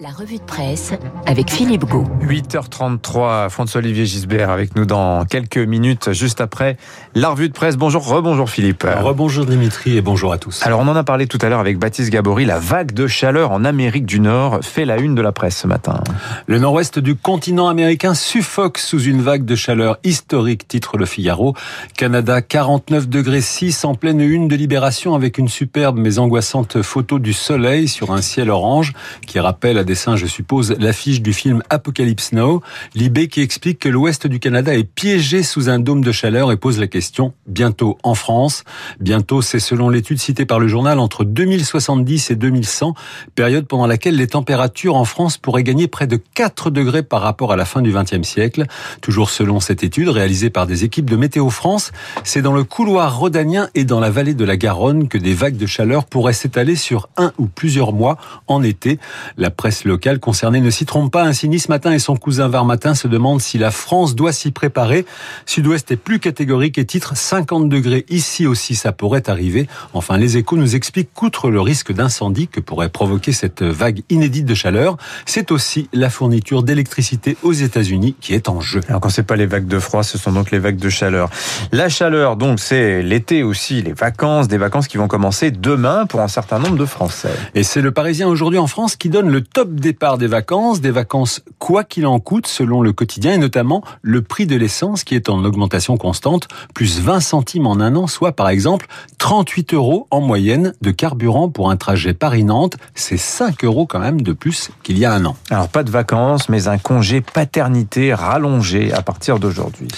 La revue de presse avec Philippe Gau. 8h33, François-Olivier Gisbert avec nous dans quelques minutes, juste après la revue de presse. Bonjour, rebonjour Philippe. Rebonjour Dimitri et bonjour à tous. Alors on en a parlé tout à l'heure avec Baptiste Gabory, la vague de chaleur en Amérique du Nord fait la une de la presse ce matin. Le nord-ouest du continent américain suffoque sous une vague de chaleur historique, titre Le Figaro. Canada 49 degrés 6 en pleine une de libération avec une superbe mais angoissante photo du soleil sur un ciel orange qui rappelle dessin, je suppose, l'affiche du film Apocalypse Now. Libé qui explique que l'ouest du Canada est piégé sous un dôme de chaleur et pose la question bientôt en France. Bientôt, c'est selon l'étude citée par le journal entre 2070 et 2100, période pendant laquelle les températures en France pourraient gagner près de 4 degrés par rapport à la fin du XXe siècle. Toujours selon cette étude réalisée par des équipes de Météo France, c'est dans le couloir rhodanien et dans la vallée de la Garonne que des vagues de chaleur pourraient s'étaler sur un ou plusieurs mois en été. La presse locale concernée ne s'y trompe pas. Ainsi, Nice Matin et son cousin Var Matin se demandent si la France doit s'y préparer. Sud-Ouest est plus catégorique et titre 50 degrés. Ici aussi, ça pourrait arriver. Enfin, les échos nous expliquent qu'outre le risque d'incendie que pourrait provoquer cette vague inédite de chaleur, c'est aussi la fourniture d'électricité aux États-Unis qui est en jeu. Alors quand c'est pas les vagues de froid, ce sont donc les vagues de chaleur. La chaleur, donc, c'est l'été aussi, les vacances, des vacances qui vont commencer demain pour un certain nombre de Français. Et c'est le Parisien aujourd'hui en France qui donne le top départ des vacances, des vacances quoi qu'il en coûte selon le quotidien et notamment le prix de l'essence qui est en augmentation constante, plus 20 centimes en un an, soit par exemple 38 euros en moyenne de carburant pour un trajet Paris-Nantes. C'est 5 euros quand même de plus qu'il y a un an. Alors pas de vacances, mais un congé paternité rallongé à partir d'aujourd'hui.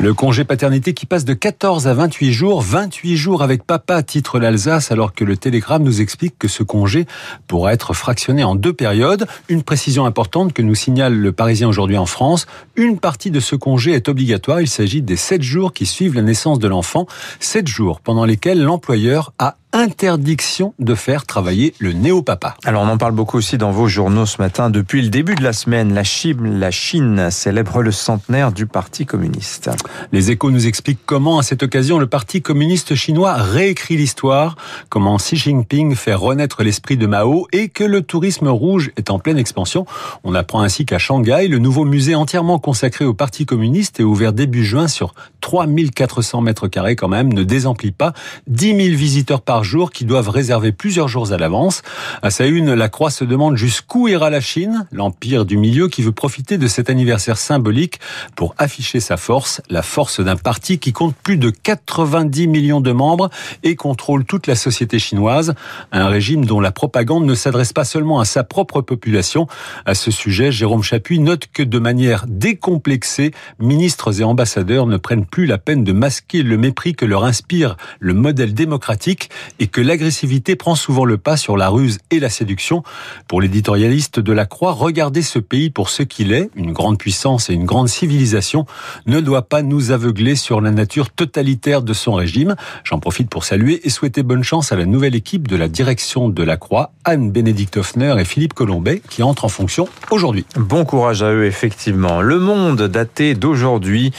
Le congé paternité qui passe de 14 à 28 jours, 28 jours avec papa, titre l'Alsace, alors que le Télégramme nous explique que ce congé pourra être fractionné en deux périodes une précision importante que nous signale le Parisien aujourd'hui en France. Une partie de ce congé est obligatoire. Il s'agit des 7 jours qui suivent la naissance de l'enfant. 7 jours pendant lesquels l'employeur a interdiction de faire travailler le néo-papa. Alors on en parle beaucoup aussi dans vos journaux ce matin. Depuis le début de la semaine, la Chine, la Chine célèbre le centenaire du Parti communiste. Les échos nous expliquent comment, à cette occasion, le Parti communiste chinois réécrit l'histoire, comment Xi Jinping fait renaître l'esprit de Mao et que le tourisme rouge est en pleine expansion. On apprend ainsi qu'à Shanghai, le nouveau musée entièrement consacré au Parti communiste est ouvert début juin sur 3400 mètres carrés quand même, ne désemplit pas 10 000 visiteurs par qui doivent réserver plusieurs jours à l'avance. À sa une, la Croix se demande jusqu'où ira la Chine, l'empire du milieu qui veut profiter de cet anniversaire symbolique pour afficher sa force, la force d'un parti qui compte plus de 90 millions de membres et contrôle toute la société chinoise, un régime dont la propagande ne s'adresse pas seulement à sa propre population. À ce sujet, Jérôme Chapuis note que de manière décomplexée, ministres et ambassadeurs ne prennent plus la peine de masquer le mépris que leur inspire le modèle démocratique et que l'agressivité prend souvent le pas sur la ruse et la séduction. Pour l'éditorialiste de la Croix, regarder ce pays pour ce qu'il est, une grande puissance et une grande civilisation, ne doit pas nous aveugler sur la nature totalitaire de son régime. J'en profite pour saluer et souhaiter bonne chance à la nouvelle équipe de la direction de la Croix, Anne-Bénédicte Hoffner et Philippe Colombet, qui entrent en fonction aujourd'hui. Bon courage à eux, effectivement. Le Monde, daté d'aujourd'hui,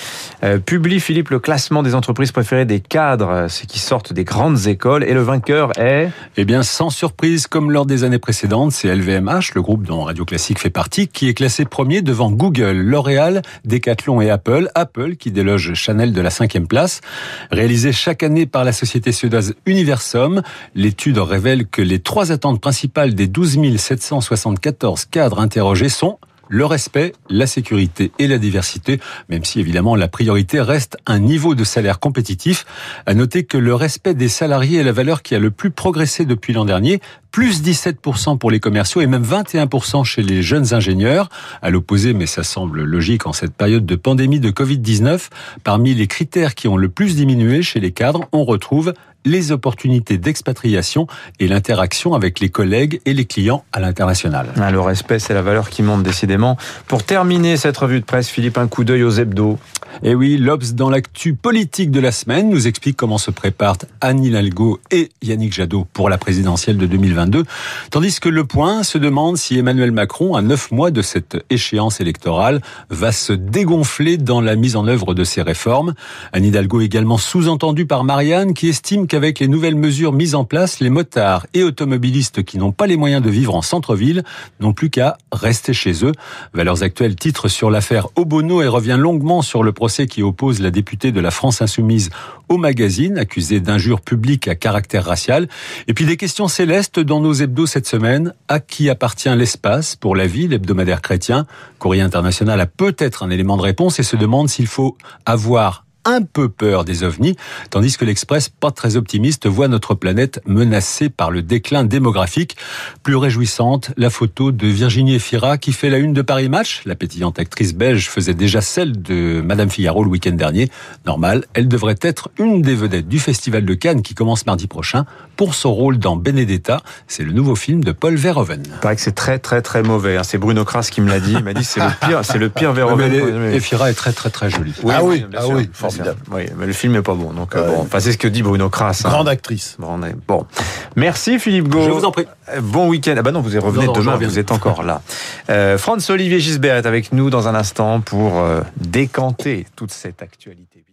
euh, publie, Philippe, le classement des entreprises préférées des cadres, ceux qui sortent des grandes écoles, et le vainqueur est Eh bien, sans surprise, comme lors des années précédentes, c'est LVMH, le groupe dont Radio Classique fait partie, qui est classé premier devant Google, L'Oréal, Decathlon et Apple. Apple qui déloge Chanel de la cinquième place. Réalisé chaque année par la société suédoise Universum, l'étude révèle que les trois attentes principales des 12 774 cadres interrogés sont le respect, la sécurité et la diversité, même si évidemment la priorité reste un niveau de salaire compétitif. À noter que le respect des salariés est la valeur qui a le plus progressé depuis l'an dernier, plus 17% pour les commerciaux et même 21% chez les jeunes ingénieurs. À l'opposé, mais ça semble logique en cette période de pandémie de Covid-19, parmi les critères qui ont le plus diminué chez les cadres, on retrouve les opportunités d'expatriation et l'interaction avec les collègues et les clients à l'international. Ah, le respect, c'est la valeur qui monte décidément. Pour terminer cette revue de presse, Philippe, un coup d'œil aux hebdos. Et eh oui, l'Obs dans l'actu politique de la semaine nous explique comment se préparent Anne Hidalgo et Yannick Jadot pour la présidentielle de 2022, tandis que Le Point se demande si Emmanuel Macron, à neuf mois de cette échéance électorale, va se dégonfler dans la mise en œuvre de ses réformes. Anne Hidalgo également sous-entendue par Marianne qui estime qu'avec les nouvelles mesures mises en place, les motards et automobilistes qui n'ont pas les moyens de vivre en centre-ville n'ont plus qu'à rester chez eux. Valeurs actuelles titre sur l'affaire Obono et revient longuement sur le procès qui oppose la députée de la France Insoumise au magazine, accusée d'injures publiques à caractère racial. Et puis des questions célestes dans nos hebdos cette semaine. À qui appartient l'espace pour la vie, l'hebdomadaire chrétien? Courrier international a peut-être un élément de réponse et se demande s'il faut avoir un peu peur des ovnis, tandis que l'Express, pas très optimiste, voit notre planète menacée par le déclin démographique. Plus réjouissante, la photo de Virginie Efira qui fait la une de Paris Match. La pétillante actrice belge faisait déjà celle de Madame Figaro le week-end dernier. Normal, elle devrait être une des vedettes du Festival de Cannes qui commence mardi prochain pour son rôle dans Benedetta. C'est le nouveau film de Paul Verhoeven. Il paraît que c'est très très très mauvais. Hein. C'est Bruno Kras qui me l'a dit. Il m'a dit c'est le pire, c'est le pire Verhoeven. Efira est très très très jolie. ah oui, ah oui, oui, mais le film est pas bon. Donc euh, bon, enfin c'est ce que dit Bruno Kras. Hein. Grande actrice. Bon, merci Philippe Gau. Je vous en prie. Euh, bon week-end. Ah bah non, vous revenez demain. Vous êtes encore là. Euh, Franz Olivier Gisbert est avec nous dans un instant pour décanter toute cette actualité.